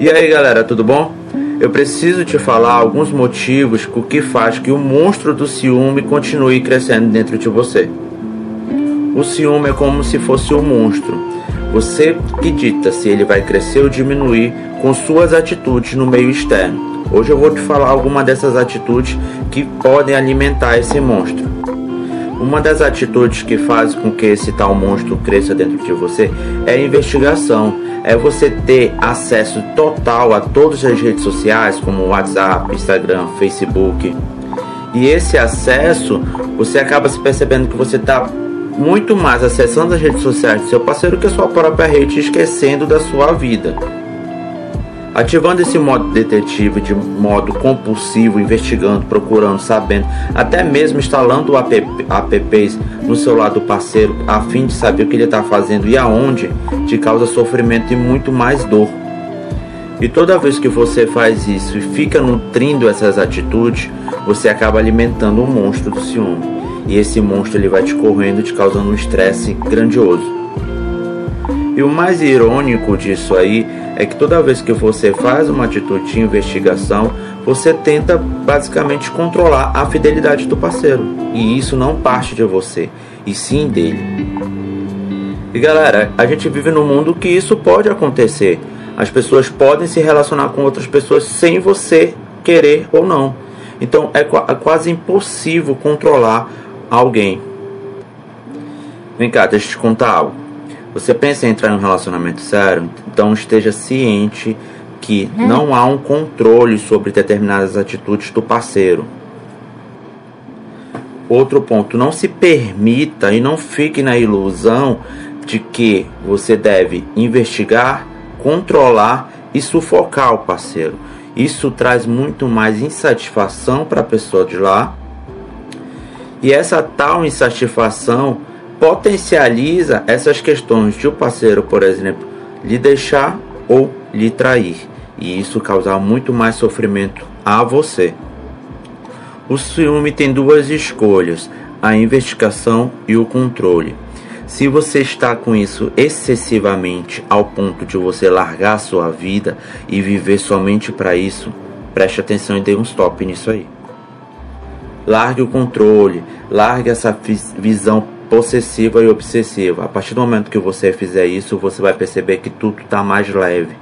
E aí galera, tudo bom? Eu preciso te falar alguns motivos o que faz que o monstro do ciúme continue crescendo dentro de você. O ciúme é como se fosse um monstro. Você que dita se ele vai crescer ou diminuir com suas atitudes no meio externo. Hoje eu vou te falar alguma dessas atitudes que podem alimentar esse monstro. Uma das atitudes que faz com que esse tal monstro cresça dentro de você é a investigação. É você ter acesso total a todas as redes sociais, como WhatsApp, Instagram, Facebook. E esse acesso, você acaba se percebendo que você está muito mais acessando as redes sociais do seu parceiro que a sua própria rede, esquecendo da sua vida. Ativando esse modo detetive de modo compulsivo, investigando, procurando, sabendo, até mesmo instalando app, apps no celular do parceiro a fim de saber o que ele está fazendo e aonde, te causa sofrimento e muito mais dor. E toda vez que você faz isso e fica nutrindo essas atitudes, você acaba alimentando o monstro do ciúme. E esse monstro ele vai te correndo, te causando um estresse grandioso. E o mais irônico disso aí é que toda vez que você faz uma atitude de investigação, você tenta basicamente controlar a fidelidade do parceiro. E isso não parte de você, e sim dele. E galera, a gente vive num mundo que isso pode acontecer. As pessoas podem se relacionar com outras pessoas sem você querer ou não. Então é, é quase impossível controlar alguém. Vem cá, deixa eu te contar algo. Você pensa em entrar em um relacionamento sério? Então esteja ciente que é. não há um controle sobre determinadas atitudes do parceiro. Outro ponto, não se permita e não fique na ilusão de que você deve investigar, controlar e sufocar o parceiro. Isso traz muito mais insatisfação para a pessoa de lá e essa tal insatisfação potencializa essas questões de o parceiro, por exemplo, lhe deixar ou lhe trair, e isso causar muito mais sofrimento a você. O ciúme tem duas escolhas: a investigação e o controle. Se você está com isso excessivamente ao ponto de você largar sua vida e viver somente para isso, preste atenção e dê um stop nisso aí. Largue o controle, largue essa visão possessiva e obsessiva. A partir do momento que você fizer isso, você vai perceber que tudo está mais leve.